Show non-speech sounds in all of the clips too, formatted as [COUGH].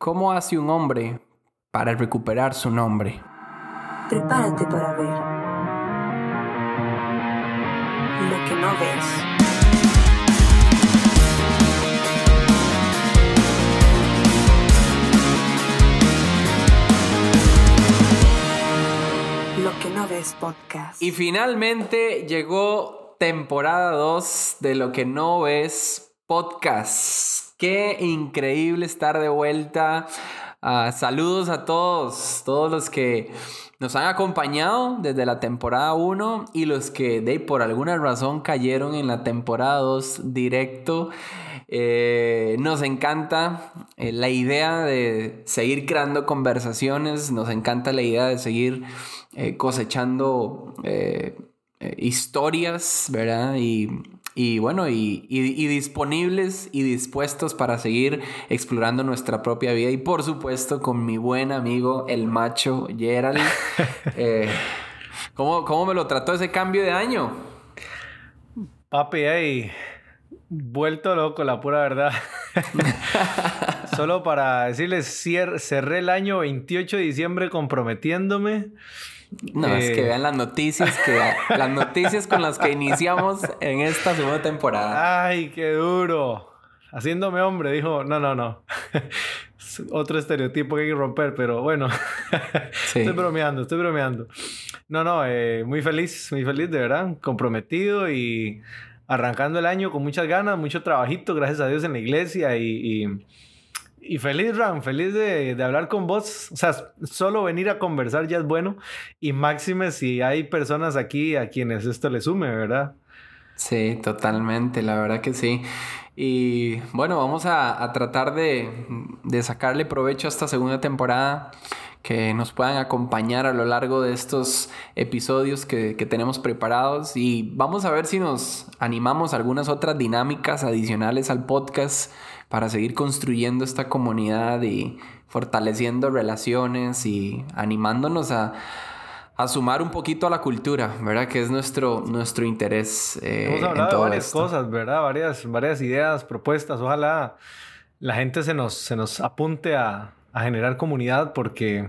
¿Cómo hace un hombre para recuperar su nombre? Prepárate para ver lo que no ves. Lo que no ves podcast. Y finalmente llegó temporada 2 de Lo que no ves podcast. Qué increíble estar de vuelta. Ah, saludos a todos, todos los que nos han acompañado desde la temporada 1 y los que de por alguna razón cayeron en la temporada 2 directo. Eh, nos encanta eh, la idea de seguir creando conversaciones, nos encanta la idea de seguir eh, cosechando historias, ¿verdad? Y, y bueno, y, y, disponibles y dispuestos para seguir explorando nuestra propia vida. Y por supuesto con mi buen amigo, el macho Gerald. [LAUGHS] ¿cómo, ¿Cómo me lo trató ese cambio de año? Papi, ahí vuelto loco, la pura verdad. [LAUGHS] Solo para decirles, cerré el año 28 de diciembre comprometiéndome. No, es que eh, vean las noticias, que las noticias con las que iniciamos en esta segunda temporada. Ay, qué duro. Haciéndome hombre, dijo, no, no, no. [LAUGHS] Otro estereotipo que hay que romper, pero bueno. [LAUGHS] Estoy bromeando, estoy bromeando. No, no, eh, muy feliz, muy feliz, de verdad. Comprometido y arrancando el año con muchas ganas, mucho trabajito, gracias a Dios en la iglesia y, y, feliz, Ram, feliz de, de, hablar con vos. O sea, solo venir a conversar ya es bueno y máxime si hay personas aquí a quienes esto le sume, ¿verdad? Sí, totalmente, la verdad que sí. Y bueno, vamos a, a tratar de, de sacarle provecho a esta segunda temporada que nos puedan acompañar a lo largo de estos episodios que, tenemos preparados y vamos a ver si nos animamos a algunas otras dinámicas adicionales al podcast para seguir construyendo esta comunidad y fortaleciendo relaciones y animándonos a, sumar un poquito a la cultura, ¿verdad? Que es nuestro, nuestro interés. Eh, Hemos hablado de varias cosas, ¿verdad? Varias, varias ideas, propuestas. Ojalá la gente se nos, se nos apunte a, a generar comunidad porque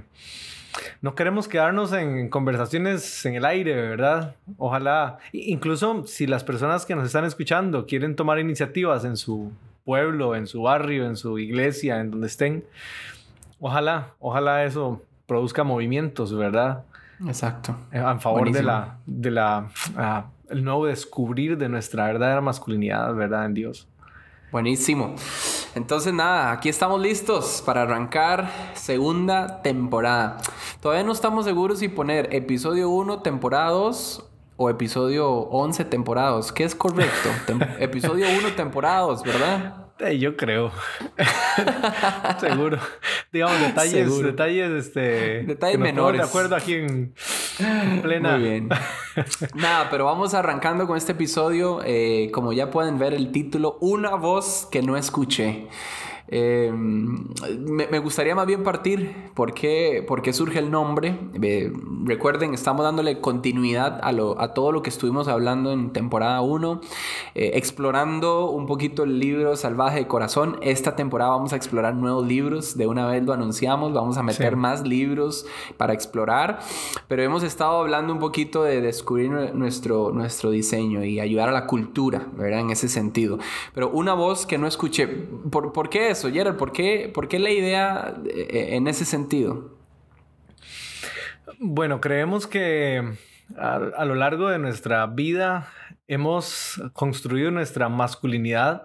no queremos quedarnos en conversaciones en el aire, ¿verdad? Ojalá, incluso si las personas que nos están escuchando quieren tomar iniciativas en su pueblo, en su barrio, en su iglesia, en donde estén, ojalá, ojalá eso produzca movimientos, ¿verdad? Exacto. Eh, a favor de la, de la, ah, el nuevo descubrir de nuestra verdadera masculinidad, ¿verdad? En Dios. Buenísimo. Entonces nada, aquí estamos listos para arrancar segunda temporada. Todavía no estamos seguros si poner episodio 1, temporada 2 o episodio 11, temporada 2. ¿Qué es correcto? [LAUGHS] episodio 1, temporada 2, ¿verdad? Eh, yo creo. [LAUGHS] Seguro. Digamos, [LAUGHS] detalles, detalles, este. Detalles menores. De acuerdo aquí en, plena. Muy bien. Nada, pero vamos arrancando con este episodio. Eh, como ya pueden ver el título, Una voz que no escuché. Eh, me, gustaría más bien partir por qué, surge el nombre. Eh, recuerden, estamos dándole continuidad a, lo, a, todo lo que estuvimos hablando en temporada 1, eh, explorando un poquito el libro Salvaje de Corazón. Esta temporada vamos a explorar nuevos libros, de una vez lo anunciamos, vamos a meter más libros para explorar, pero hemos estado hablando un poquito de descubrir nuestro, nuestro diseño y ayudar a la cultura, ¿verdad? En ese sentido. Pero una voz que no escuché, ¿por, ¿por qué es? Eso? ¿Por qué, ¿Por qué la idea eh, en ese sentido? Bueno, creemos que a, lo largo de nuestra vida hemos construido nuestra masculinidad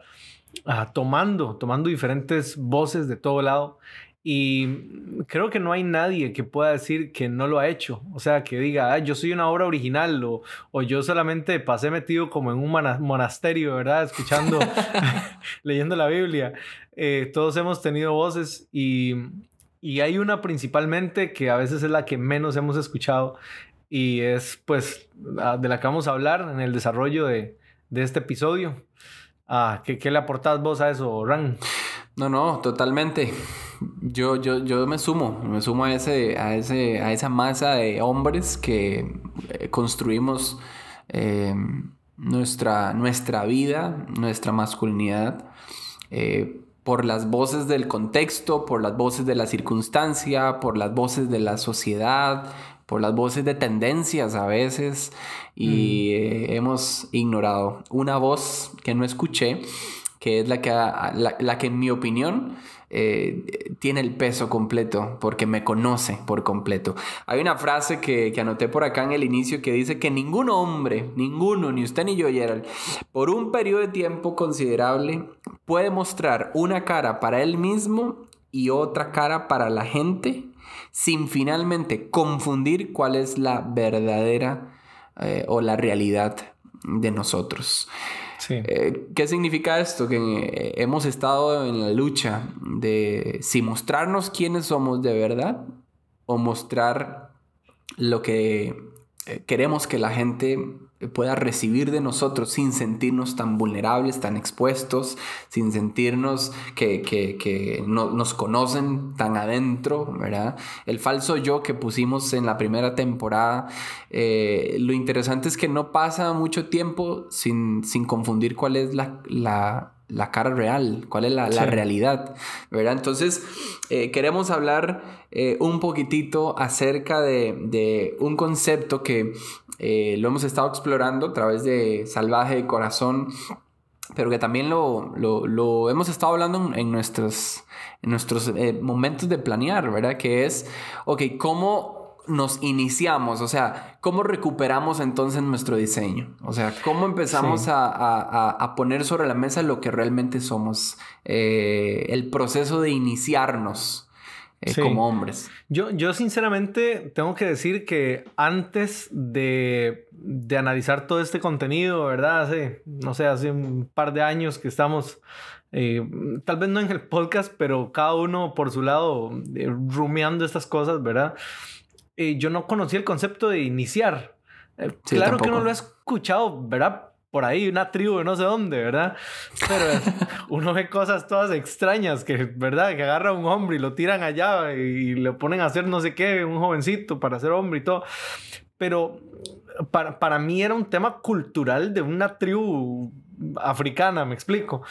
ah, tomando, tomando diferentes voces de todo lado y creo que no hay nadie que pueda decir que no lo ha hecho. O sea, que diga, yo soy una obra original o, o, yo solamente pasé metido como en un monasterio, ¿verdad? Escuchando, [LAUGHS] [LAUGHS] leyendo la Biblia. Eh, todos hemos tenido voces y, y hay una principalmente que a veces es la que menos hemos escuchado y es pues de la que vamos a hablar en el desarrollo de, de este episodio. Ah, ¿qué, ¿Qué le aportás vos a eso, Ran? No, no, totalmente. Yo, yo, yo me sumo, me sumo a, ese, a, ese, a esa masa de hombres que eh, construimos em, nuestra, nuestra vida, nuestra masculinidad, eh, por las voces del contexto, por las voces de la circunstancia, por las voces de la sociedad, por las voces de tendencias a veces y eh, hemos ignorado una voz que no escuché, que es la que, la, que en mi opinión eh, tiene el peso completo porque me conoce por completo. Hay una frase que, que, anoté por acá en el inicio que dice que ningún hombre, ninguno, ni usted ni yo, Gerald, por un periodo de tiempo considerable puede mostrar una cara para él mismo y otra cara para la gente sin finalmente confundir cuál es la verdadera eh, o la realidad de nosotros. Eh, ¿Qué significa esto? Que eh, hemos estado en la lucha de si mostrarnos quiénes somos de verdad o mostrar lo que queremos que la gente pueda recibir de nosotros sin sentirnos tan vulnerables, tan expuestos, sin sentirnos que, no, nos conocen tan adentro, ¿verdad? El falso yo que pusimos en la primera temporada, eh, lo interesante es que no pasa mucho tiempo sin, confundir cuál es la, cara real, cuál es la, realidad, ¿verdad? Entonces, eh, queremos hablar eh, un poquitito acerca de, de, un concepto que eh, lo hemos estado explorando a través de Salvaje de Corazón, pero que también lo, lo, hemos estado hablando en, nuestros, en nuestros momentos de planear, ¿verdad? Que es, ok, ¿cómo nos iniciamos? O sea, ¿cómo recuperamos entonces nuestro diseño? O sea, ¿cómo empezamos a, a, a, poner sobre la mesa lo que realmente somos? Eh, el proceso de iniciarnos. Eh, como hombres. Yo, yo sinceramente tengo que decir que antes de, de, analizar todo este contenido, ¿verdad? Hace, no sé, hace un par de años que estamos, eh, tal vez no en el podcast, pero cada uno por su lado, eh, rumiando estas cosas, ¿verdad? Yo no conocía el concepto de iniciar. claro que no lo he escuchado, ¿verdad? por ahí, una tribu de no sé dónde, ¿verdad? Pero [LAUGHS] uno ve cosas todas extrañas que, ¿verdad? Que agarra a un hombre y lo tiran allá y le ponen a hacer no sé qué, un jovencito para ser hombre y todo. Pero para, para mí era un tema cultural de una tribu africana, me explico.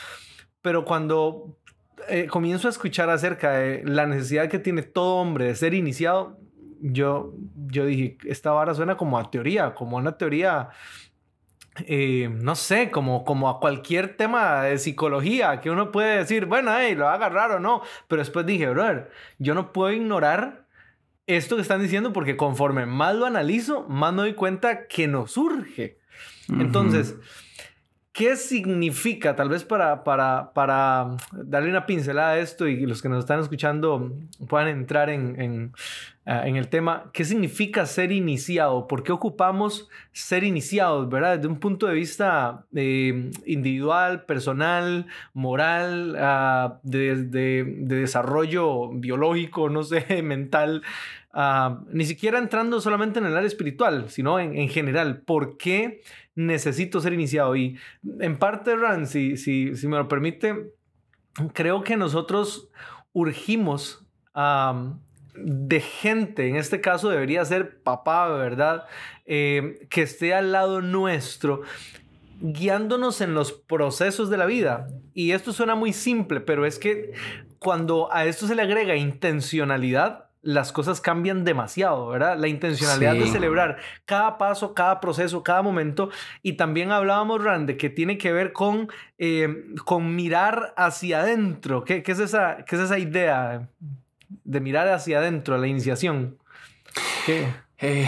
Pero cuando eh, comienzo a escuchar acerca de la necesidad que tiene todo hombre de ser iniciado, yo, yo dije, esta vara suena como a teoría, como una teoría eh, no sé, como, como a cualquier tema de psicología, que uno puede decir, bueno, hey, lo va a agarrar o no, pero después dije, brother, yo no puedo ignorar esto que están diciendo porque conforme más lo analizo, más me doy cuenta que nos surge. Entonces, ¿Qué significa, tal vez para, para, para darle una pincelada a esto y los que nos están escuchando puedan entrar en, en, ah, en, el tema, qué significa ser iniciado? ¿Por qué ocupamos ser iniciados, verdad? Desde un punto de vista eh, individual, personal, moral, uh, de, de, de, desarrollo biológico, no sé, [LAUGHS] mental. Uh, ni siquiera entrando solamente en el área espiritual, sino en, en general. ¿Por qué? necesito ser iniciado. Y en parte, Ran, si, si, me lo permite, creo que nosotros urgimos de gente, en este caso debería ser papá, ¿verdad? Eh, que esté al lado nuestro, guiándonos en los procesos de la vida. Y esto suena muy simple, pero es que cuando a esto se le agrega intencionalidad, las cosas cambian demasiado, ¿verdad? La intencionalidad de celebrar cada paso, cada proceso, cada momento. Y también hablábamos, Rand, de que tiene que ver con, eh, con mirar hacia adentro. ¿Qué, es esa, ¿Qué es esa idea de mirar hacia adentro, la iniciación? ¿Qué? Eh,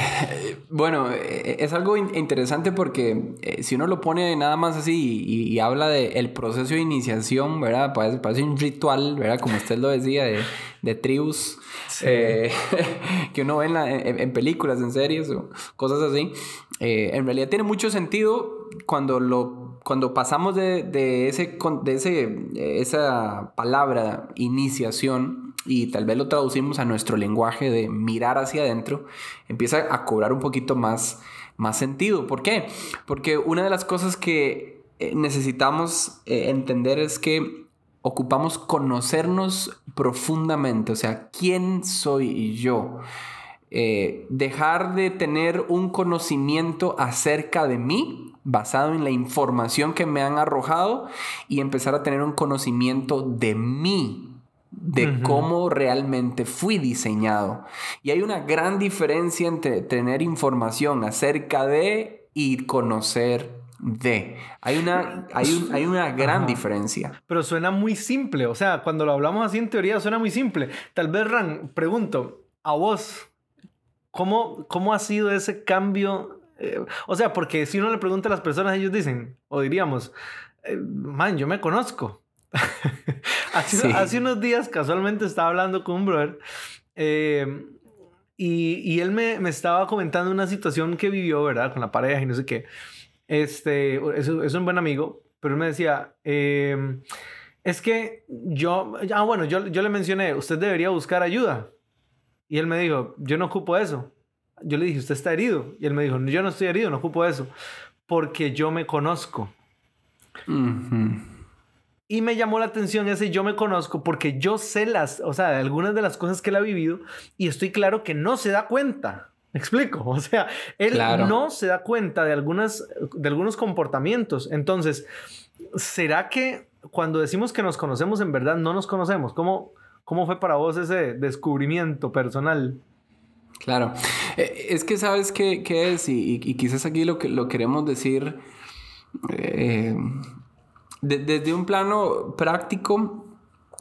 bueno, eh, es algo interesante porque si uno lo pone nada más así y, habla del el proceso de iniciación, ¿verdad? Parece, parece, un ritual, ¿verdad? Como usted lo decía, de, de tribus. Eh, [LAUGHS] que uno ve en, películas, en series o cosas así. Eh, en realidad tiene mucho sentido cuando lo cuando pasamos de, ese, de ese, esa palabra iniciación y tal vez lo traducimos a nuestro lenguaje de mirar hacia adentro, empieza a cobrar un poquito más, más sentido. ¿Por qué? Porque una de las cosas que eh, necesitamos entender es que ocupamos conocernos profundamente, o sea, ¿quién soy yo? Eh, dejar de tener un conocimiento acerca de mí basado en la información que me han arrojado y empezar a tener un conocimiento de mí, de cómo realmente fui diseñado. Y hay una gran diferencia entre tener información acerca de y conocer de. Hay una, hay, hay una gran diferencia. Pero suena muy simple, o sea, cuando lo hablamos así en teoría suena muy simple. Tal vez, Ran, pregunto, a vos, ¿cómo, cómo ha sido ese cambio? Eh, o sea, porque si uno le pregunta a las personas, ellos dicen, o diríamos, eh, man, yo me conozco. [LAUGHS] hace, unos días casualmente estaba hablando con un brother eh, y, y, él me, me, estaba comentando una situación que vivió, ¿verdad? Con la pareja y no sé qué. Este, es, es un buen amigo, pero él me decía, em, es que yo, ah, bueno, yo, yo le mencioné, usted debería buscar ayuda. Y él me dijo, yo no ocupo eso. Yo le dije, usted está herido. Y él me dijo, yo no estoy herido, no ocupo eso. Porque yo me conozco. Y me llamó la atención ese yo me conozco porque yo sé las, o sea, algunas de las cosas que él ha vivido y estoy claro que no se da cuenta. ¿Me explico? [LAUGHS] O sea, él no se da cuenta de, algunas, de algunos comportamientos. Entonces, ¿será que cuando decimos que nos conocemos en verdad no nos conocemos? ¿Cómo, cómo fue para vos ese descubrimiento personal? Claro. Eh, es que sabes qué, qué es y, quizás aquí lo que lo queremos decir eh, desde un plano práctico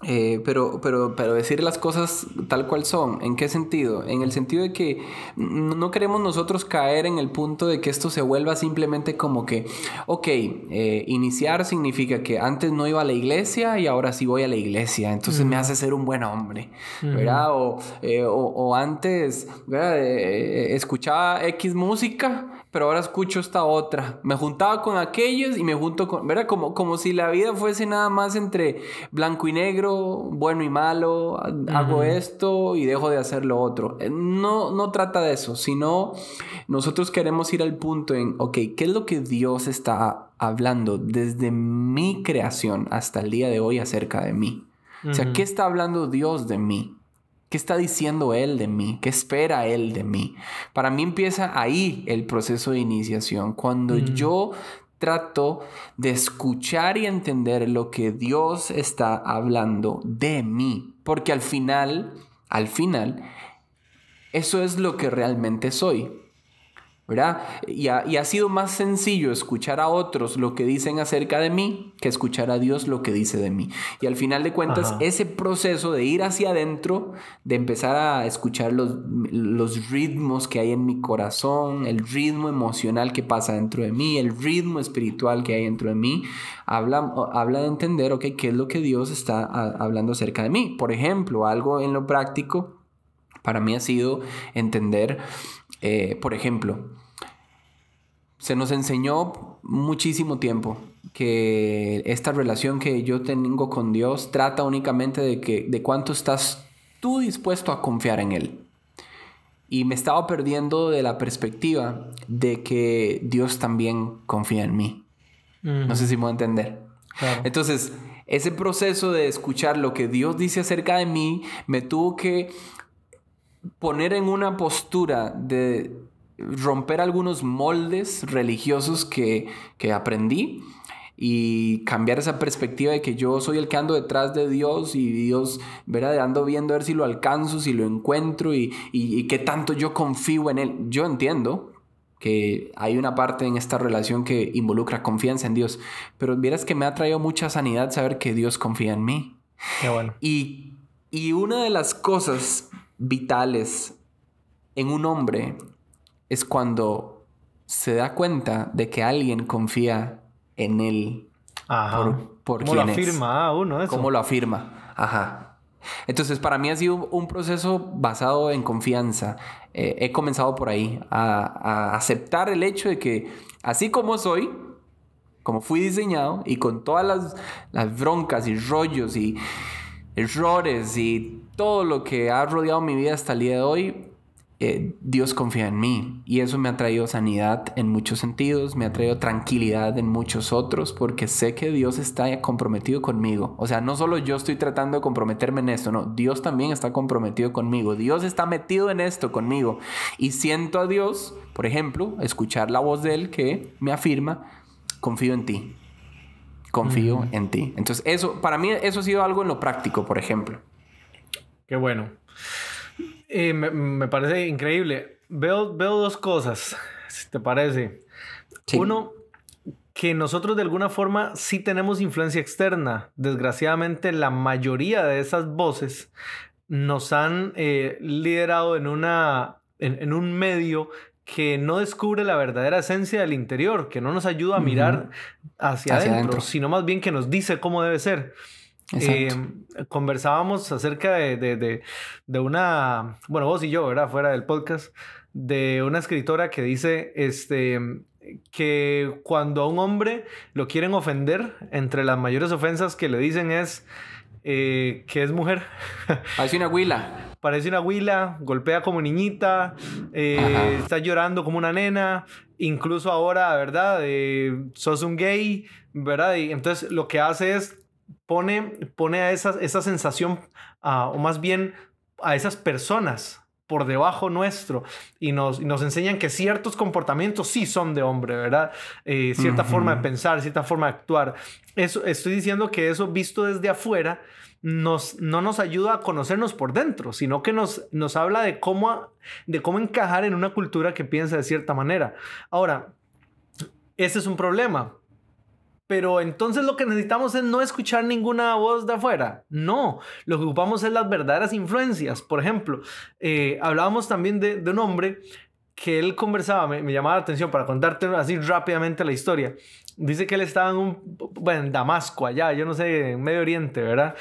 eh, pero, pero, pero decir las cosas tal cual son. ¿En qué sentido? En el sentido de que no queremos nosotros caer en el punto de que esto se vuelva simplemente como que, ok, eh, iniciar significa que antes no iba a la iglesia y ahora sí voy a la iglesia, entonces me hace ser un buen hombre, ¿verdad? Eh, o, o, antes, ¿verdad? escuchaba X música pero ahora escucho esta otra. Me juntaba con aquellos y me junto con, ¿verdad? Como, como si la vida fuese nada más entre blanco y negro, bueno y malo, hago esto y dejo de hacer lo otro. Eh, no, no trata de eso, sino nosotros queremos ir al punto en, ok, ¿qué es lo que Dios está hablando desde mi creación hasta el día de hoy acerca de mí? O sea, ¿qué está hablando Dios de mí? ¿Qué está diciendo Él de mí? ¿Qué espera Él de mí? Para mí empieza ahí el proceso de iniciación, cuando mm. yo trato de escuchar y entender lo que Dios está hablando de mí, porque al final, al final, eso es lo que realmente soy. ¿Verdad? Y ha, sido más sencillo escuchar a otros lo que dicen acerca de mí que escuchar a Dios lo que dice de mí. Y al final de cuentas, ese proceso de ir hacia adentro, de empezar a escuchar los, los ritmos que hay en mi corazón, el ritmo emocional que pasa dentro de mí, el ritmo espiritual que hay dentro de mí, habla, habla de entender, ok, qué es lo que Dios está hablando acerca de mí. Por ejemplo, algo en lo práctico para mí ha sido entender eh, por ejemplo, se nos enseñó muchísimo tiempo que esta relación que yo tengo con Dios trata únicamente de, que, de cuánto estás tú dispuesto a confiar en Él. Y me estaba perdiendo de la perspectiva de que Dios también confía en mí. No sé si me voy a entender. Entonces, ese proceso de escuchar lo que Dios dice acerca de mí me tuvo que poner en una postura de romper algunos moldes religiosos que, aprendí y cambiar esa perspectiva de que yo soy el que ando detrás de Dios y Dios, ¿verdad? Ando viendo a ver si lo alcanzo, si lo encuentro y, y, qué tanto yo confío en Él. Yo entiendo que hay una parte en esta relación que involucra confianza en Dios, pero vieras que me ha traído mucha sanidad saber que Dios confía en mí. Qué bueno. Y, y una de las cosas vitales en un hombre es cuando se da cuenta de que alguien confía en él por, por ¿Cómo lo afirma uno eso? ¿Cómo lo afirma? Ajá. Entonces, para mí ha sido un proceso basado en confianza. Eh, he comenzado por ahí, a, aceptar el hecho de que así como soy, como fui diseñado, y con todas las, las broncas y rollos y errores y todo lo que ha rodeado mi vida hasta el día de hoy, eh, Dios confía en mí y eso me ha traído sanidad en muchos sentidos, me ha traído tranquilidad en muchos otros porque sé que Dios está comprometido conmigo. O sea, no solo yo estoy tratando de comprometerme en esto, no, Dios también está comprometido conmigo. Dios está metido en esto conmigo y siento a Dios, por ejemplo, escuchar la voz de Él que me afirma, confío en ti. Confío en ti. Entonces, eso, para mí, eso ha sido algo en lo práctico, por ejemplo. Qué bueno. Eh, me, parece increíble. Veo, veo dos cosas, si te parece. Uno, que nosotros de alguna forma sí tenemos influencia externa. Desgraciadamente, la mayoría de esas voces nos han eh, liderado en, una, en, un medio que no descubre la verdadera esencia del interior, que no nos ayuda a mirar hacia, adentro, sino más bien que nos dice cómo debe ser. Eh, conversábamos acerca de, una, bueno, vos y yo, ¿verdad? Fuera del podcast, de una escritora que dice, este, que cuando a un hombre lo quieren ofender, entre las mayores ofensas que le dicen es eh, que es mujer. [LAUGHS] Parece una huila. Parece una huila, golpea como niñita, eh, está llorando como una nena, incluso ahora, ¿verdad? sos un gay, ¿verdad? Y entonces lo que hace es pone, pone a esa, esa sensación, o más bien a esas personas por debajo nuestro y nos, nos enseñan que ciertos comportamientos sí son de hombre, ¿verdad? Eh, cierta forma de pensar, cierta forma de actuar. Eso, estoy diciendo que eso visto desde afuera nos, no nos ayuda a conocernos por dentro, sino que nos, nos habla de cómo, de cómo encajar en una cultura que piensa de cierta manera. Ahora, ese es un problema pero entonces lo que necesitamos es no escuchar ninguna voz de afuera. No, lo que ocupamos es las verdaderas influencias. Por ejemplo, eh, hablábamos también de, un hombre que él conversaba, me, llamaba la atención para contarte así rápidamente la historia. Dice que él estaba en un, bueno, en Damasco, allá, yo no sé, en Medio Oriente, ¿verdad?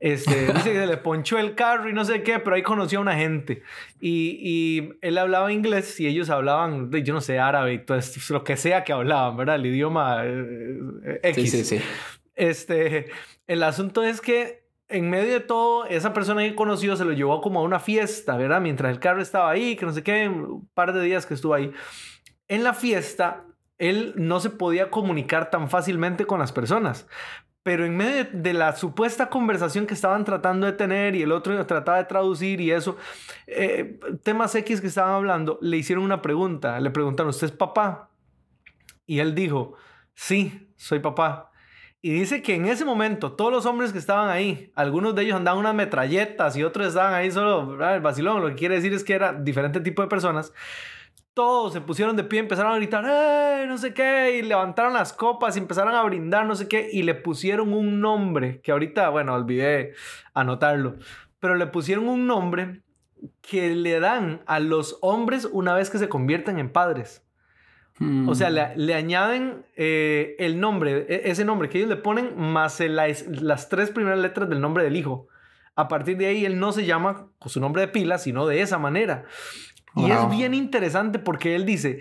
Este, [LAUGHS] dice que se le ponchó el carro y no sé qué, pero ahí conoció a una gente. Y, y él hablaba inglés y ellos hablaban, yo no sé, árabe y todo esto, lo que sea que hablaban, ¿verdad? El idioma eh, X. Sí, sí, sí. Este, el asunto es que en medio de todo, esa persona que conoció se lo llevó como a una fiesta, ¿verdad? Mientras el carro estaba ahí, que no sé qué, un par de días que estuvo ahí. En la fiesta, él no se podía comunicar tan fácilmente con las personas pero en medio de, la supuesta conversación que estaban tratando de tener y el otro trataba de traducir y eso, eh, temas X que estaban hablando, le hicieron una pregunta, le preguntaron, ¿usted es papá? Y él dijo, sí, soy papá. Y dice que en ese momento todos los hombres que estaban ahí, algunos de ellos andaban unas metralletas y otros estaban ahí solo, el vacilón, lo que quiere decir es que era diferente tipo de personas todos se pusieron de pie, empezaron a gritar. No sé qué, y levantaron las copas y empezaron a brindar, no sé qué, y le pusieron un nombre, que ahorita, bueno, olvidé anotarlo, pero le pusieron un nombre que le dan a los hombres una vez que se convierten en padres. O sea, le, añaden eh, el nombre, e, ese nombre que ellos le ponen, más las tres primeras letras del nombre del hijo. A partir de ahí, él no se llama con su nombre de pila, sino de esa manera. Y es bien interesante porque él dice,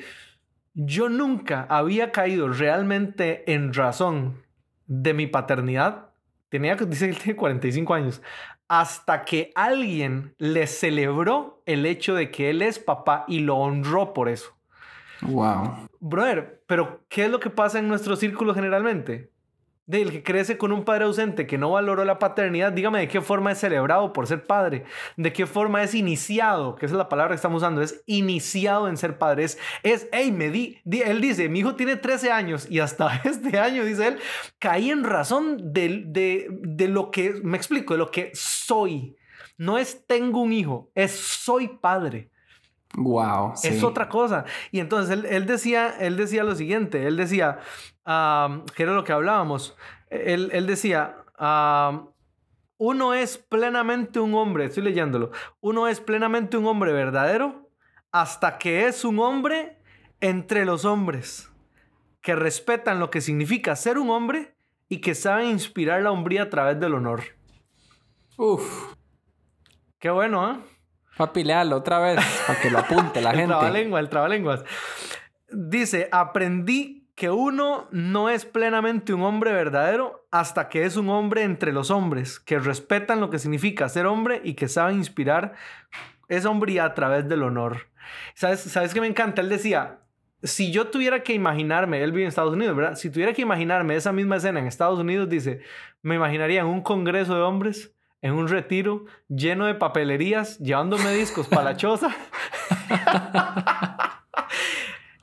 yo nunca había caído realmente en razón de mi paternidad. Tenía, dice que él tiene 45 años. Hasta que alguien le celebró el hecho de que él es papá y lo honró por eso. Wow. Brother, pero ¿qué es lo que pasa en nuestro círculo generalmente? Del que crece con un padre ausente que no valoró la paternidad, dígame de qué forma es celebrado por ser padre, de qué forma es iniciado, que esa es la palabra que estamos usando, es iniciado en ser padre, es, es hey, me di, él dice, mi hijo tiene 13 años y hasta [LAUGHS] este año, dice él, caí en razón de, de, de lo que, me explico, de lo que soy. No es tengo un hijo, es soy padre. Wow. Es otra cosa. Y entonces él, él, decía, él decía lo siguiente, él decía, que era lo que hablábamos, él, él decía, uno es plenamente un hombre, estoy leyéndolo, uno es plenamente un hombre verdadero hasta que es un hombre entre los hombres, que respetan lo que significa ser un hombre y que saben inspirar la hombría a través del honor. Uf. Qué bueno, ¿eh? Papi, otra vez para que lo apunte la [LAUGHS] gente. El trabalengua, el trabalenguas. Dice, aprendí que uno no es plenamente un hombre verdadero hasta que es un hombre entre los hombres, que respetan lo que significa ser hombre y que saben inspirar esa hombría a través del honor. ¿Sabes, ¿Sabes qué me encanta? Él decía, si yo tuviera que imaginarme, él vive en Estados Unidos, ¿verdad? Si tuviera que imaginarme esa misma escena en Estados Unidos, dice, me imaginaría en un congreso de hombres, en un retiro lleno de papelerías, llevándome discos para la choza. [LAUGHS]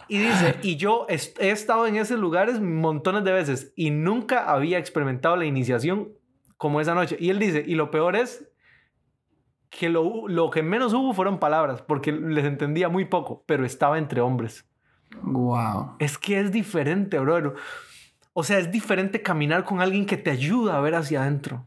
y dice, y yo he estado en esos lugares montones de veces y nunca había experimentado la iniciación como esa noche. Y él dice, y lo peor es que lo, lo que menos hubo fueron palabras, porque les entendía muy poco, pero estaba entre hombres. Wow. Es que es diferente, bro. O sea, es diferente caminar con alguien que te ayuda a ver hacia adentro.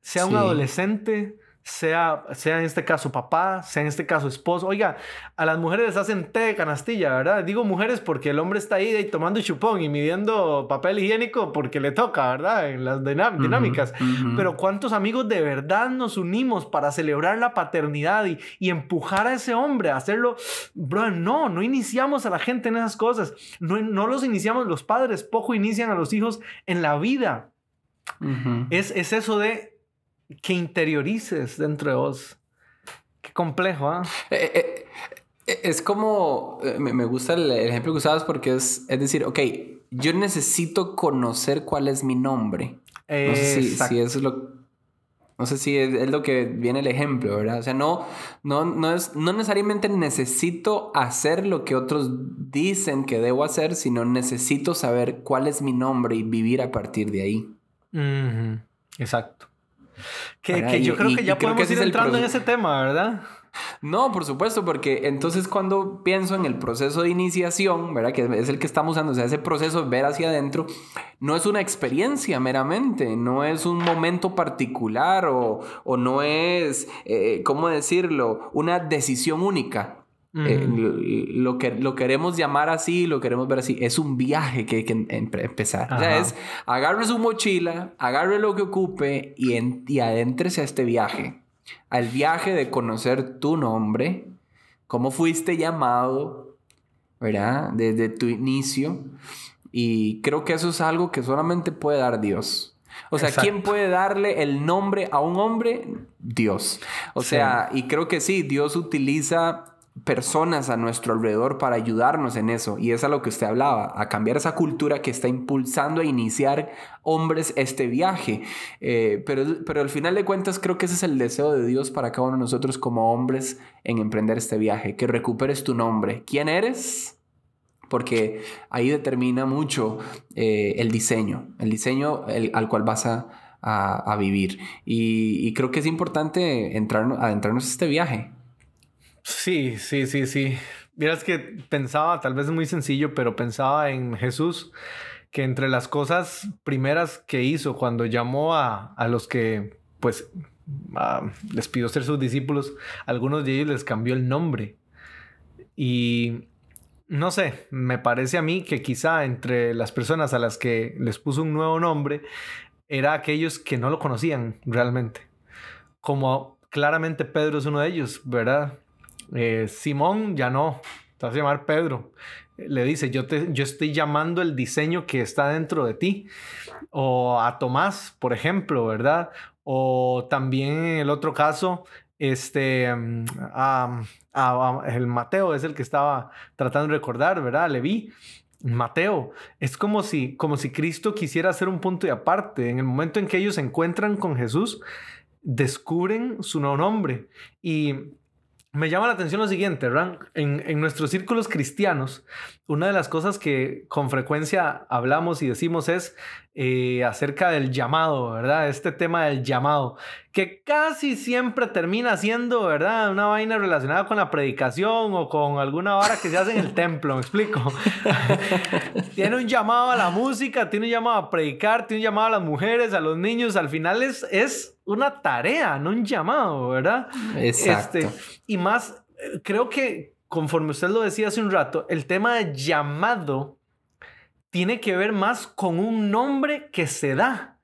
Sea un adolescente, sea, sea en este caso papá, sea en este caso esposo. Oiga, a las mujeres les hacen té de canastilla, ¿verdad? Digo mujeres porque el hombre está ahí, tomando chupón y midiendo papel higiénico porque le toca, ¿verdad? En las dinámicas. Pero ¿cuántos amigos de verdad nos unimos para celebrar la paternidad y, y, empujar a ese hombre a hacerlo? Bro, no, no iniciamos a la gente en esas cosas. No, no los iniciamos los padres, poco inician a los hijos en la vida. es, es eso de que interiorices dentro de vos. Qué complejo, ¿ah? ¿eh? es como, me, gusta el, ejemplo que usabas porque es, es decir, ok, yo necesito conocer cuál es mi nombre. No sé si, eso es lo... No sé si es, lo que viene el ejemplo, ¿verdad? O sea, no, no, no, es, no necesariamente necesito hacer lo que otros dicen que debo hacer, sino necesito saber cuál es mi nombre y vivir a partir de ahí. Exacto. Que, yo creo que ya podemos ir entrando en ese tema, ¿verdad? No, por supuesto, porque entonces cuando pienso en el proceso de iniciación, ¿verdad? Que es el que estamos usando, o sea, ese proceso de ver hacia adentro, no es una experiencia meramente, no es un momento particular o, no es, eh, ¿cómo decirlo?, una decisión única. Eh, lo, que lo queremos llamar así, lo queremos ver así. Es un viaje que hay que empezar. O sea, es agarre su mochila, agarre lo que ocupe y, en, y adéntrese a este viaje. Al viaje de conocer tu nombre, cómo fuiste llamado, ¿verdad? Desde tu inicio. Y creo que eso es algo que solamente puede dar Dios. O sea, ¿quién puede darle el nombre a un hombre? Dios. O sea, y creo que sí, Dios utiliza personas a nuestro alrededor para ayudarnos en eso. Y es a lo que usted hablaba, a cambiar esa cultura que está impulsando a iniciar hombres este viaje. Eh, pero, pero al final de cuentas creo que ese es el deseo de Dios para cada uno de nosotros como hombres en emprender este viaje, que recuperes tu nombre. ¿Quién eres? Porque ahí determina mucho eh, el diseño, el diseño al cual vas a, vivir. Y, creo que es importante entrar, adentrarnos en este viaje. Sí, sí, sí, sí. Miras que pensaba, tal vez es muy sencillo, pero pensaba en Jesús, que entre las cosas primeras que hizo cuando llamó a, los que, pues, les pidió ser sus discípulos, algunos de ellos les cambió el nombre. Y no sé, me parece a mí que quizá entre las personas a las que les puso un nuevo nombre, era aquellos que no lo conocían realmente. Como claramente Pedro es uno de ellos, ¿verdad? Eh, Simón ya no, te vas a llamar Pedro. Le dice, yo, te, yo estoy llamando el diseño que está dentro de ti. O a Tomás, por ejemplo, ¿verdad? O también el otro caso, este, mm, el Mateo es el que estaba tratando de recordar, ¿verdad? Leví. Mateo, es como si, como si Cristo quisiera hacer un punto de aparte. En el momento en que ellos se encuentran con Jesús, descubren su nuevo nombre. Y me llama la atención lo siguiente, Ran. En, nuestros círculos cristianos, una de las cosas que con frecuencia hablamos y decimos es eh, acerca del llamado, ¿verdad? Este tema del llamado, que casi siempre termina siendo, ¿verdad? Una vaina relacionada con la predicación o con alguna vara que se hace en el templo, ¿me explico? [LAUGHS] tiene un llamado a la música, tiene un llamado a predicar, tiene un llamado a las mujeres, a los niños, al final es, es una tarea, no un llamado, ¿verdad? Exacto. Este, y más, eh, creo que conforme usted lo decía hace un rato, el tema de llamado tiene que ver más con un nombre que se da.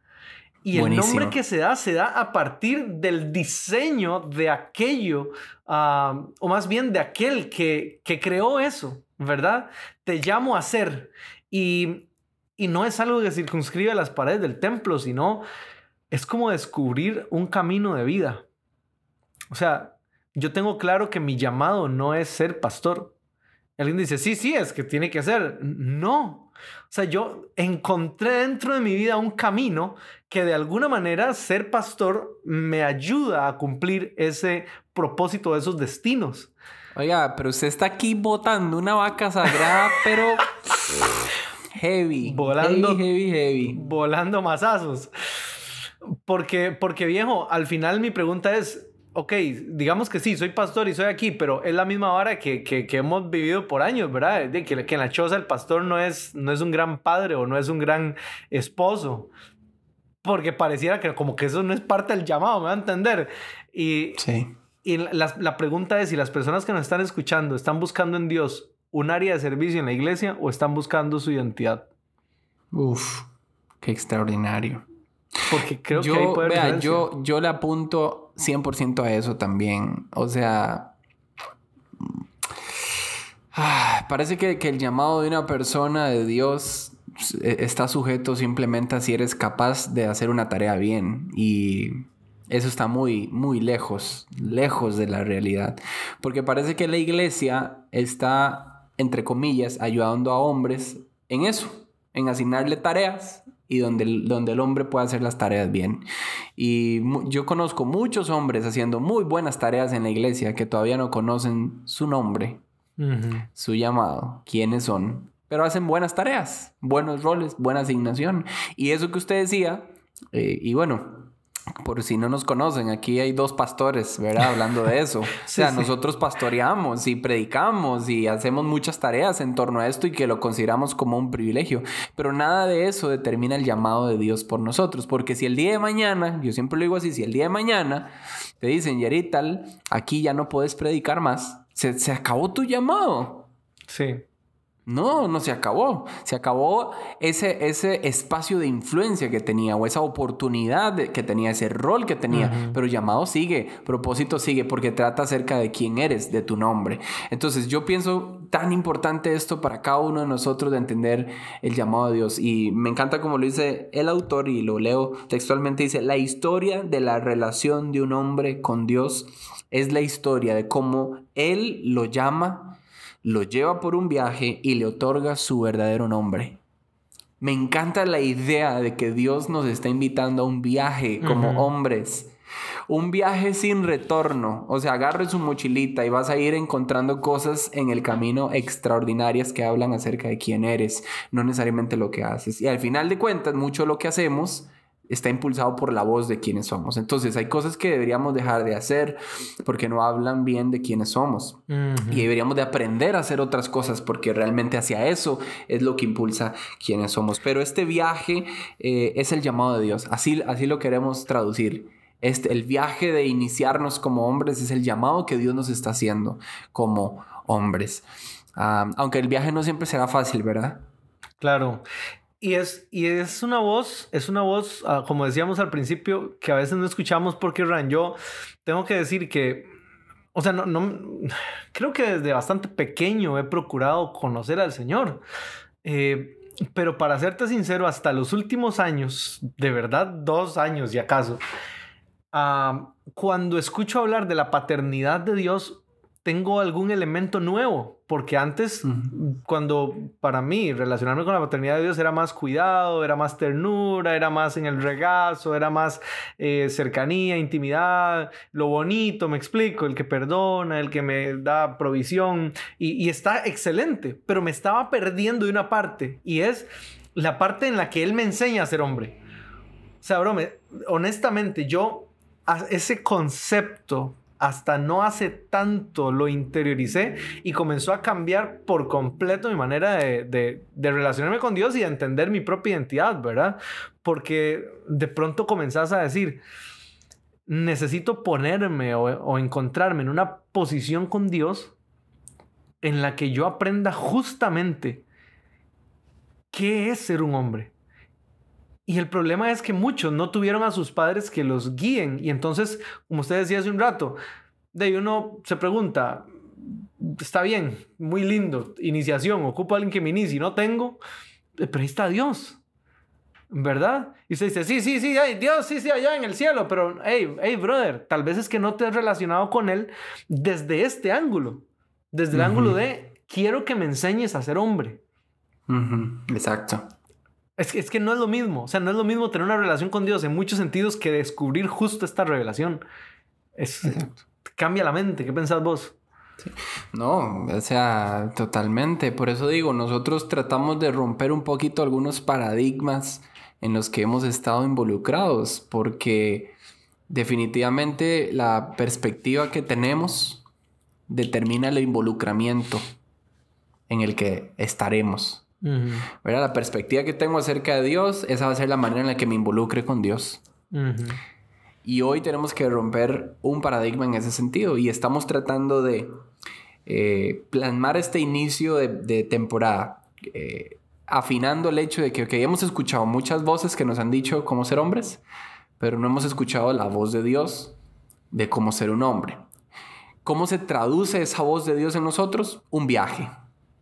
Y el nombre que se da se da a partir del diseño de aquello, o más bien de aquel que, que creó eso. ¿verdad? Te llamo a ser. Y, y no es algo que circunscribe las paredes del templo, sino es como descubrir un camino de vida. O sea, yo tengo claro que mi llamado no es ser pastor. Alguien dice, sí, sí, es que tiene que ser. No. O sea, yo encontré dentro de mi vida un camino que de alguna manera ser pastor me ayuda a cumplir ese propósito de esos destinos. Oiga, pero usted está aquí botando una vaca sagrada, [LAUGHS] pero heavy. Volando, heavy, heavy, heavy. Volando masazos. Porque, porque viejo, al final mi pregunta es, ok, digamos que sí, soy pastor y soy aquí, pero es la misma vara que, que, que hemos vivido por años, ¿verdad? De que, que, en la choza el pastor no es, no es un gran padre o no es un gran esposo. Porque pareciera que como que eso no es parte del llamado, me va a entender. Y, sí. y la, la pregunta es si las personas que nos están escuchando están buscando en Dios un área de servicio en la iglesia o están buscando su identidad. Uf, qué extraordinario. Porque creo yo, que ahí puede vea, yo, yo le apunto 100% a eso también. O sea, ah, parece que, que el llamado de una persona de Dios eh, está sujeto simplemente a si eres capaz de hacer una tarea bien. Y eso está muy, muy lejos, lejos de la realidad. Porque parece que la iglesia está, entre comillas, ayudando a hombres en eso, en asignarle tareas y donde el, donde el hombre pueda hacer las tareas bien. Y yo conozco muchos hombres haciendo muy buenas tareas en la iglesia que todavía no conocen su nombre, su llamado, quiénes son, pero hacen buenas tareas, buenos roles, buena asignación. Y eso que usted decía, eh, y bueno, por si no nos conocen, aquí hay dos pastores, ¿verdad? Hablando de eso. [LAUGHS] O sea, sí. nosotros pastoreamos y predicamos y hacemos muchas tareas en torno a esto y que lo consideramos como un privilegio. Pero nada de eso determina el llamado de Dios por nosotros. Porque si el día de mañana, yo siempre lo digo así, si el día de mañana te dicen, Yerital, aquí ya no puedes predicar más, se, se acabó tu llamado. Sí. No, no se acabó. Se acabó ese, ese espacio de influencia que tenía o esa oportunidad de- que tenía, ese rol que tenía. Pero llamado sigue, propósito sigue, porque trata acerca de quién eres, de tu nombre. Entonces yo pienso tan importante esto para cada uno de nosotros de entender el llamado de Dios. Y me encanta como lo dice el autor y lo leo textualmente, dice, la historia de la relación de un hombre con Dios es la historia de cómo Él lo llama lo lleva por un viaje y le otorga su verdadero nombre. Me encanta la idea de que Dios nos está invitando a un viaje como hombres. Un viaje sin retorno. O sea, agarre su mochilita y vas a ir encontrando cosas en el camino extraordinarias que hablan acerca de quién eres, no necesariamente lo que haces. Y al final de cuentas, mucho de lo que hacemos está impulsado por la voz de quienes somos. Entonces, hay cosas que deberíamos dejar de hacer porque no hablan bien de quienes somos. Y deberíamos de aprender a hacer otras cosas porque realmente hacia eso es lo que impulsa quienes somos. Pero este viaje eh, es el llamado de Dios. Así, así lo queremos traducir. Este, el viaje de iniciarnos como hombres es el llamado que Dios nos está haciendo como hombres. Ah, aunque el viaje no siempre será fácil, ¿verdad? Claro. Y es, y es una voz, es una voz, ah, como decíamos al principio, que a veces no escuchamos porque, Ran, yo tengo que decir que, o sea, no, no, creo que desde bastante pequeño he procurado conocer al Señor. Eh, pero para serte sincero, hasta los últimos años, de verdad, dos años y acaso, ah, cuando escucho hablar de la paternidad de Dios, tengo algún elemento nuevo, porque antes, cuando para mí relacionarme con la paternidad de Dios era más cuidado, era más ternura, era más en el regazo, era más eh, cercanía, intimidad, lo bonito, me explico, el que perdona, el que me da provisión, y, y está excelente, pero me estaba perdiendo de una parte, y es la parte en la que Él me enseña a ser hombre. O sea, bro, me- honestamente, yo ese concepto hasta no hace tanto lo interioricé y comenzó a cambiar por completo mi manera de, relacionarme con Dios y de entender mi propia identidad, ¿verdad? Porque de pronto comenzás a decir, necesito ponerme o, o encontrarme en una posición con Dios en la que yo aprenda justamente qué es ser un hombre. Y el problema es que muchos no tuvieron a sus padres que los guíen. Y entonces, como usted decía hace un rato, de ahí uno se pregunta, está bien, muy lindo, iniciación, ocupo a alguien que me inicie, no tengo, eh, pero ahí está Dios. ¿Verdad? Y usted dice, sí, sí, sí, Dios, sí, sí, allá en el cielo, pero, hey, hey, brother, tal vez es que no te has relacionado con Él desde este ángulo, desde el ángulo de, quiero que me enseñes a ser hombre. Exacto. Es que, es que no es lo mismo, o sea, no es lo mismo tener una relación con Dios en muchos sentidos que descubrir justo esta revelación. Es, cambia la mente, ¿qué pensás vos? No, o sea, totalmente. Por eso digo, nosotros tratamos de romper un poquito algunos paradigmas en los que hemos estado involucrados, porque definitivamente la perspectiva que tenemos determina el involucramiento en el que estaremos. La perspectiva que tengo acerca de Dios, esa va a ser la manera en la que me involucre con Dios. Y hoy tenemos que romper un paradigma en ese sentido y estamos tratando de eh, plasmar este inicio de, temporada. Eh, afinando el hecho de que hemos escuchado muchas voces que nos han dicho cómo ser hombres, pero no hemos escuchado la voz de Dios de cómo ser un hombre. ¿Cómo se traduce esa voz de Dios en nosotros? Un viaje.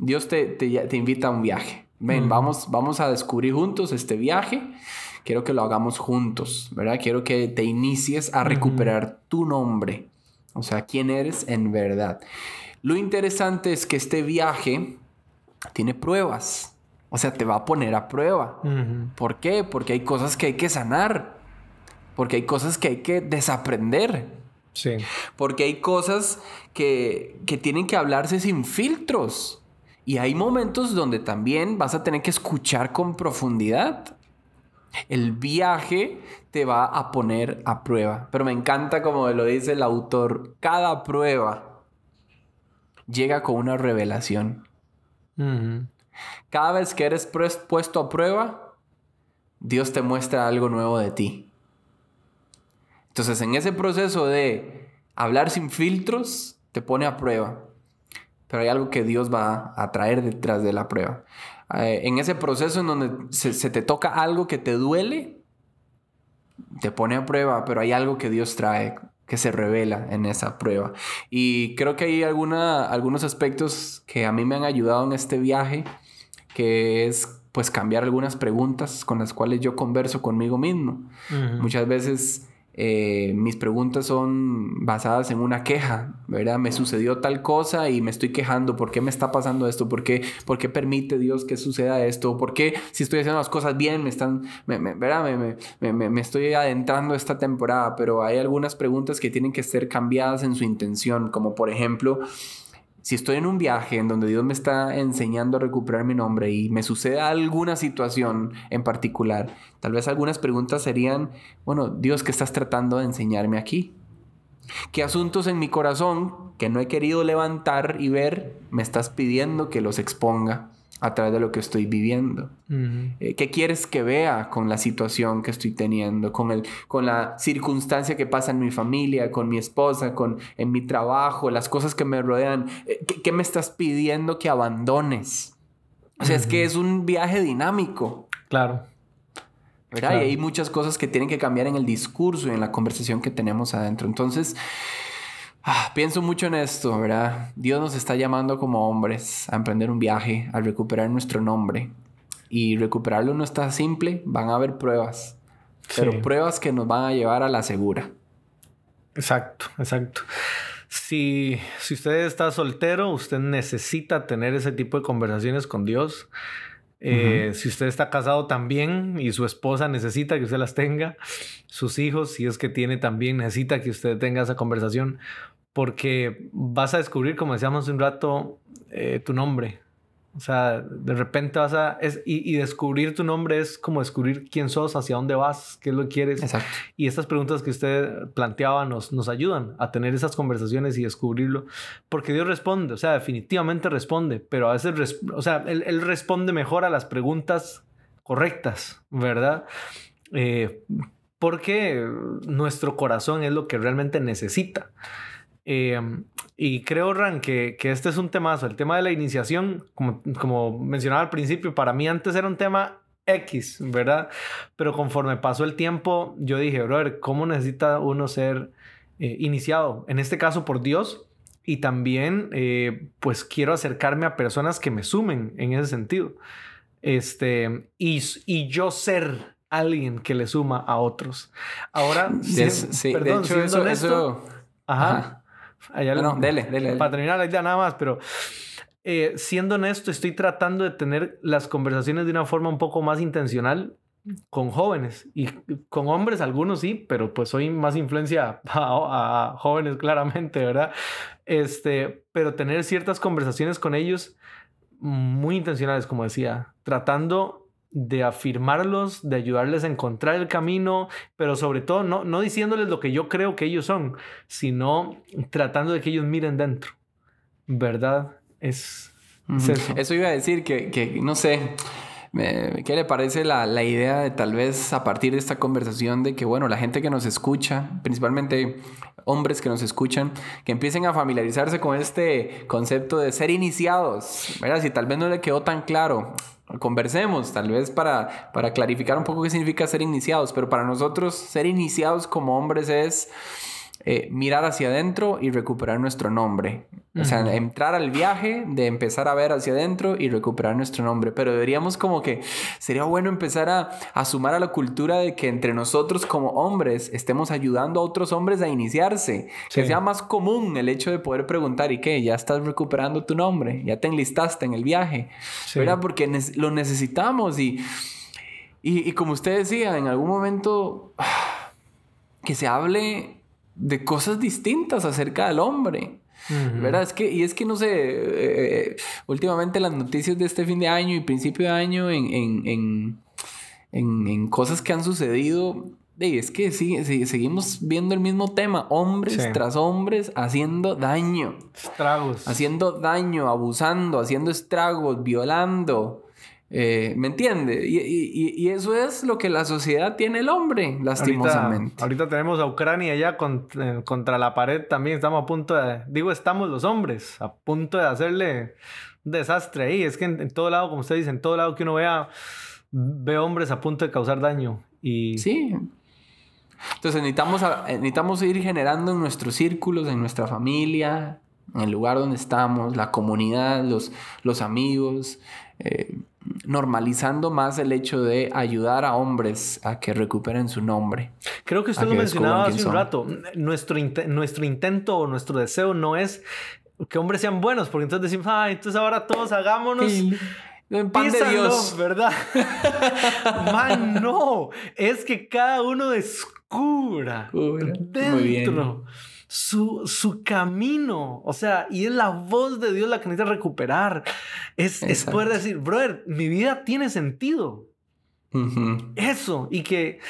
Dios te, te, invita a un viaje. Ven, vamos, vamos a descubrir juntos este viaje. Quiero que lo hagamos juntos, ¿verdad? Quiero que te inicies a recuperar tu nombre. O sea, quién eres en verdad. Lo interesante es que este viaje tiene pruebas. O sea, te va a poner a prueba. ¿Por qué? Porque hay cosas que hay que sanar. Porque hay cosas que hay que desaprender. Sí. Porque hay cosas que, que tienen que hablarse sin filtros. Y hay momentos donde también vas a tener que escuchar con profundidad. El viaje te va a poner a prueba. Pero me encanta como lo dice el autor. Cada prueba llega con una revelación. Cada vez que eres puesto a prueba, Dios te muestra algo nuevo de ti. Entonces, en ese proceso de hablar sin filtros, te pone a prueba. Pero hay algo que Dios va a traer detrás de la prueba. Eh, en ese proceso en donde se, te toca algo que te duele, te pone a prueba, pero hay algo que Dios trae que se revela en esa prueba. Y creo que hay alguna, algunos aspectos que a mí me han ayudado en este viaje que es pues cambiar algunas preguntas con las cuales yo converso conmigo mismo. Muchas veces eh, mis preguntas son basadas en una queja, ¿verdad? Me sucedió tal cosa y me estoy quejando, ¿por qué me está pasando esto? ¿Por qué, por qué permite Dios que suceda esto? ¿Por qué si estoy haciendo las cosas bien me están, ¿verdad? Me, me, me, estoy adentrando esta temporada, pero hay algunas preguntas que tienen que ser cambiadas en su intención, como por ejemplo, si estoy en un viaje en donde Dios me está enseñando a recuperar mi nombre y me sucede alguna situación en particular, tal vez algunas preguntas serían, bueno, Dios, ¿qué estás tratando de enseñarme aquí? ¿Qué asuntos en mi corazón que no he querido levantar y ver me estás pidiendo que los exponga? A través de lo que estoy viviendo. Eh, ¿Qué quieres que vea con la situación que estoy teniendo, con, el, con la circunstancia que pasa en mi familia, con mi esposa, con, en mi trabajo, las cosas que me rodean? Eh, ¿qué, me estás pidiendo que abandones? O sea, es que es un viaje dinámico. Claro. ¿verdad? Y hay muchas cosas que tienen que cambiar en el discurso y en la conversación que tenemos adentro. Entonces, Ah, pienso mucho en esto, ¿verdad? Dios nos está llamando como hombres a emprender un viaje, a recuperar nuestro nombre. Y recuperarlo no está simple, van a haber pruebas, pero pruebas que nos van a llevar a la segura. Exacto, exacto. Si, si usted está soltero, usted necesita tener ese tipo de conversaciones con Dios. Eh, si usted está casado también y su esposa necesita que usted las tenga, sus hijos, si es que tiene también, necesita que usted tenga esa conversación porque vas a descubrir, como decíamos un rato, eh, tu nombre. O sea, de repente vas a... y, descubrir tu nombre es como descubrir quién sos, hacia dónde vas, qué es lo que quieres. Exacto. Y estas preguntas que usted planteaba nos, nos ayudan a tener esas conversaciones y descubrirlo. Porque Dios responde, o sea, definitivamente responde, pero a veces, o sea, él, responde mejor a las preguntas correctas, ¿verdad? Eh, porque nuestro corazón es lo que realmente necesita. Em, y creo, Ran, que, que, este es un temazo. El tema de la iniciación, como, como mencionaba al principio, para mí antes era un tema X, ¿verdad? Pero conforme pasó el tiempo, yo dije, brother, ¿cómo necesita uno ser eh, iniciado? En este caso por Dios y también eh, pues quiero acercarme a personas que me sumen en ese sentido. Este, y, y yo ser alguien que le suma a otros. Ahora, sí, perdón, de hecho, eso, eso, Ajá. No, dele, dele, Para terminar la idea nada más, pero eh, siendo honesto, estoy tratando de tener las conversaciones de una forma un poco más intencional con jóvenes y con hombres algunos sí, pero pues soy más influencia [LAUGHS] a, jóvenes claramente, ¿verdad? Este, pero tener ciertas conversaciones con ellos muy intencionales, como decía, tratando de afirmarlos, de ayudarles a encontrar el camino, pero sobre todo no, no diciéndoles lo que yo creo que ellos son, sino tratando de que ellos miren dentro, ¿verdad? Es, eso. iba a decir que, que no sé, ¿Qué le parece la, la, idea de tal vez a partir de esta conversación de que, bueno, la gente que nos escucha, principalmente hombres que nos escuchan, que empiecen a familiarizarse con este concepto de ser iniciados, ¿verdad? Si tal vez no le quedó tan claro, conversemos, tal vez para, para clarificar un poco qué significa ser iniciados, pero para nosotros ser iniciados como hombres es eh, mirar hacia adentro y recuperar nuestro nombre. O sea, entrar al viaje de empezar a ver hacia adentro y recuperar nuestro nombre. Pero deberíamos como que sería bueno empezar a, sumar a la cultura de que entre nosotros como hombres estemos ayudando a otros hombres a iniciarse. Que sea más común el hecho de poder preguntar, ¿y qué? ¿Ya estás recuperando tu nombre? ¿Ya te enlistaste en el viaje? ¿Verdad? Porque lo necesitamos y, y, y como usted decía, en algún momento que se hable de cosas distintas acerca del hombre. ¿Verdad? Es que, y es que no sé, eh, últimamente las noticias de este fin de año y principio de año en, en, en, en, cosas que han sucedido, es que sí, seguimos viendo el mismo tema, hombres tras hombres haciendo daño. Estragos. Haciendo daño, abusando, haciendo estragos, violando. Eh, ¿Me entiende? Y, eso es lo que la sociedad tiene el hombre, lastimosamente. Ahorita, tenemos a Ucrania ya eh, contra la pared también. Estamos a punto de, digo, estamos los hombres, a punto de hacerle un desastre ahí. Es que en, todo lado, como usted dice, en todo lado que uno vea, ve hombres a punto de causar daño. Y... Sí. Entonces necesitamos, necesitamos ir generando en nuestros círculos, en nuestra familia, en el lugar donde estamos, la comunidad, los, los amigos. Eh, normalizando más el hecho de ayudar a hombres a que recuperen su nombre. Creo que usted lo mencionaba hace un rato. Nuestro, nuestro intento o nuestro deseo no es que hombres sean buenos, porque entonces decimos, ah, entonces ahora todos hagámonos. En pan de Dios. ¿verdad? [LAUGHS] Man, no. Es que cada uno descubra dentro su, su camino. O sea, y es la voz de Dios la que necesita recuperar. Es, es poder decir, brother, mi vida tiene sentido. Eso. Y que...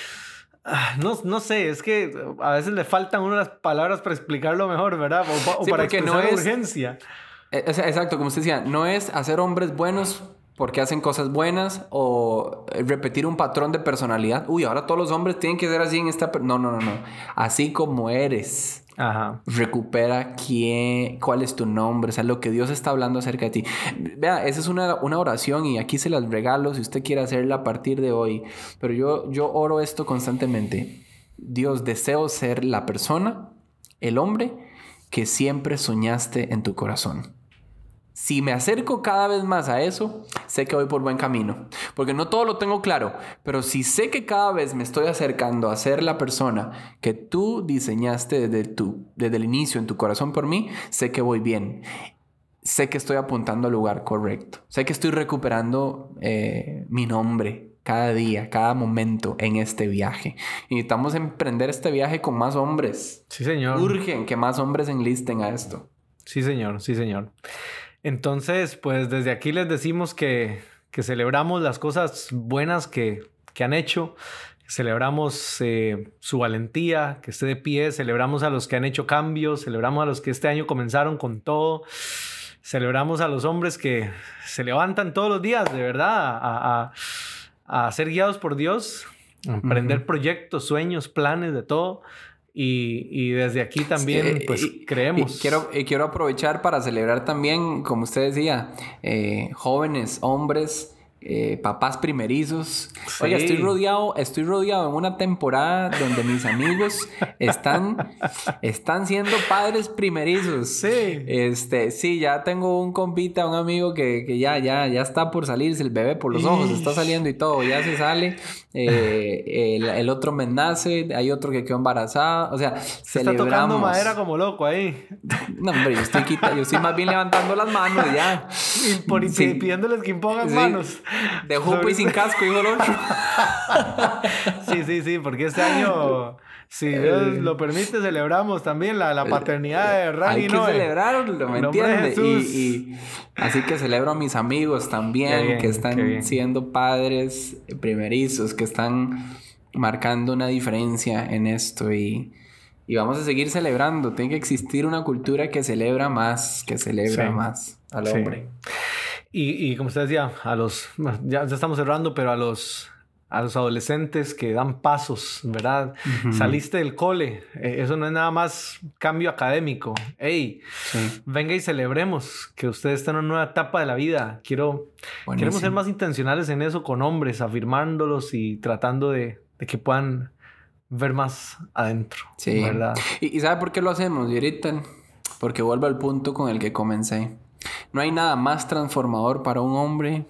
Ah, no, no sé, es que a veces le faltan unas palabras para explicarlo mejor, ¿verdad? O, para que no es, urgencia. E, exacto, como usted decía, no es hacer hombres buenos porque hacen cosas buenas o repetir un patrón de personalidad. Uy, ahora todos los hombres tienen que ser así en esta... No, no, no, no. Así como eres. Ajá. Recupera quién, cuál es tu nombre, o sea, lo que Dios está hablando acerca de ti. Vea, esa es una, oración y aquí se las regalo si usted quiere hacerla a partir de hoy. Pero yo, yo oro esto constantemente. Dios, deseo ser la persona, el hombre que siempre soñaste en tu corazón. Si me acerco cada vez más a eso, sé que voy por buen camino. Porque no todo lo tengo claro, pero si sé que cada vez me estoy acercando a ser la persona que tú diseñaste desde, tu, desde el inicio en tu corazón por mí, sé que voy bien. Sé que estoy apuntando al lugar correcto. Sé que estoy recuperando eh, mi nombre cada día, cada momento en este viaje. Y necesitamos emprender este viaje con más hombres. Sí, señor. Urgen que más hombres enlisten a esto. Sí, señor, sí, señor. Entonces, pues desde aquí les decimos que, celebramos las cosas buenas que, han hecho, celebramos eh, su valentía, que esté de pie, celebramos a los que han hecho cambios, celebramos a los que este año comenzaron con todo, celebramos a los hombres que se levantan todos los días, de verdad, a, ser guiados por Dios, a emprender proyectos, sueños, planes, de todo. Y, desde aquí también, pues creemos. Y quiero, y quiero aprovechar para celebrar también, como usted decía, eh, jóvenes, hombres eh, papás primerizos. Oiga, estoy rodeado, estoy rodeado en una temporada donde mis amigos están, están siendo padres primerizos. Sí. Este, sí, ya tengo un compita, un amigo que, que ya, ya, ya está por salirse el bebé por los ojos, está saliendo y todo, ya se sale. Eh, el, el, otro me nace, hay otro que quedó embarazada. O sea, se está tocando madera como loco ahí. No, hombre, yo estoy, quita, yo estoy más bien levantando las manos ya. Y, por, sí. pidiéndoles que impongan sí. manos. De jupo y sin casco, hijo el otro. sí, sí, sí, porque este año, si Dios lo permite, celebramos también la, la paternidad de Rani. Hay que celebrarlo, ¿me entiendes? Y, y, así que celebro a mis amigos también bien, que están siendo padres primerizos, que están marcando una diferencia en esto y, y vamos a seguir celebrando. Tiene que existir una cultura que celebra más, que celebra sí. más al hombre. Sí. Y, y, como usted decía, a los, ya, ya, estamos cerrando, pero a los, a los adolescentes que dan pasos, ¿verdad? Uh -huh. Saliste del cole, eh, eso no es nada más cambio académico. Hey, sí. venga y celebremos que usted está en una nueva etapa de la vida. Quiero, queremos ser más intencionales en eso con hombres, afirmándolos y tratando de, de que puedan ver más adentro. Sí. ¿verdad? ¿Y, y sabe por qué lo hacemos, Yeritan? Porque vuelvo al punto con el que comencé. No hay nada más transformador para un hombre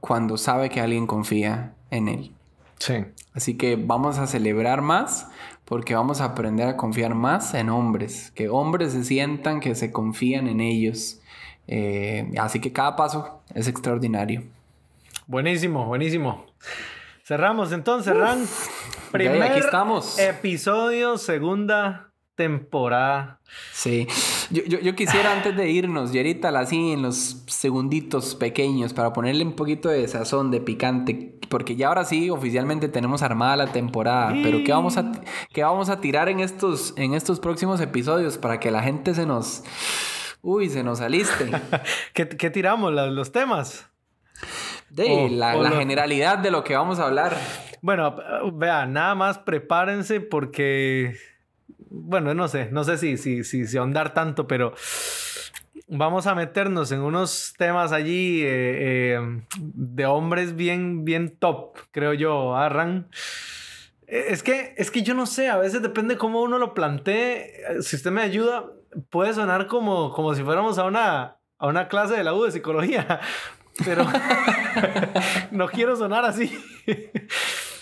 cuando sabe que alguien confía en él. Sí. Así que vamos a celebrar más porque vamos a aprender a confiar más en hombres. Que hombres se sientan que se confían en ellos. Eh, así que cada paso es extraordinario. Buenísimo, buenísimo. Cerramos entonces, Uf. Ran. Primer aquí estamos. episodio, segunda temporada. Sí. Yo, yo, yo, quisiera antes de irnos, Yerita, así en los segunditos pequeños, para ponerle un poquito de sazón, de picante, porque ya ahora sí, oficialmente tenemos armada la temporada, sí. pero ¿qué vamos, a, ¿qué vamos a tirar en estos, en estos próximos episodios para que la gente se nos... Uy, se nos aliste. [LAUGHS] ¿Qué, ¿Qué, tiramos? ¿Los temas? De la, la generalidad de lo que vamos a hablar. Bueno, vea, nada más prepárense porque bueno, no sé, no sé si, si, si, si ahondar tanto, pero vamos a meternos en unos temas allí eh, eh, de hombres bien, bien top, creo yo, Arran. Es que, es que yo no sé, a veces depende cómo uno lo plantee. Si usted me ayuda, puede sonar como, como si fuéramos a una, a una clase de la U de psicología, [LAUGHS] pero [LAUGHS] no quiero sonar así. [LAUGHS]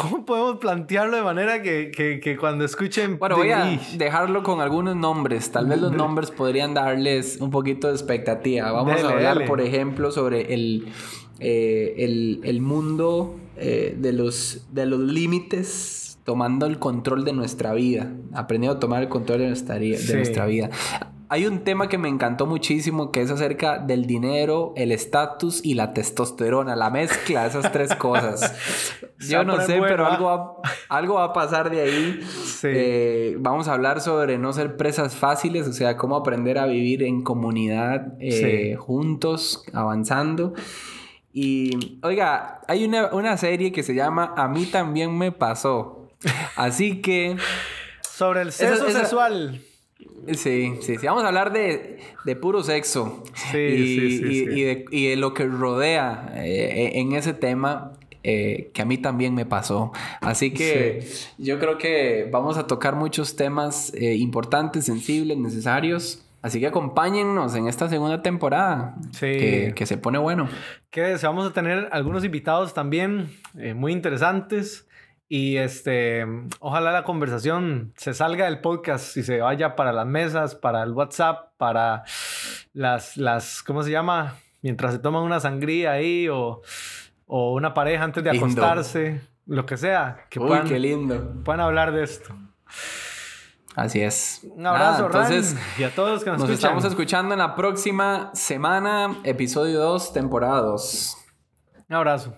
¿Cómo podemos plantearlo de manera que, que, que cuando escuchen... Bueno, voy a dejarlo con algunos nombres. Tal vez los nombres podrían darles un poquito de expectativa. Vamos dele, a hablar, dele. por ejemplo, sobre el, eh, el, el mundo eh, de los, de los límites tomando el control de nuestra vida. Aprendiendo a tomar el control de nuestra, de sí. nuestra vida. Hay un tema que me encantó muchísimo que es acerca del dinero, el estatus y la testosterona, la mezcla de esas tres cosas. [LAUGHS] Yo no sé, pero algo va, algo va a pasar de ahí. Sí. Eh, vamos a hablar sobre no ser presas fáciles, o sea, cómo aprender a vivir en comunidad, eh, sí. juntos, avanzando. Y, oiga, hay una, una serie que se llama A mí también me pasó. Así que... Sobre el sexo esa, esa, sexual. Sí, sí, sí. Vamos a hablar de, de puro sexo. Sí, y, sí, sí, y. Y, de, y, de, lo que rodea eh, en ese tema. Eh, que a mí también me pasó. Así que yo creo que vamos a tocar muchos temas eh, importantes, sensibles, necesarios. Así que acompáñennos en esta segunda temporada. Sí. Que, que se pone bueno. Que vamos a tener algunos invitados también eh, muy interesantes. Y este, ojalá la conversación se salga del podcast y se vaya para las mesas, para el WhatsApp, para las, las ¿cómo se llama? Mientras se toman una sangría ahí o, o una pareja antes de lindo. acostarse, lo que sea. Que Uy, puedan, qué lindo. Puedan hablar de esto. Así es. Un abrazo, Nada, entonces, Ran, y a todos que nos, nos escuchan. estamos escuchando en la próxima semana, episodio 2, temporada 2. Un abrazo.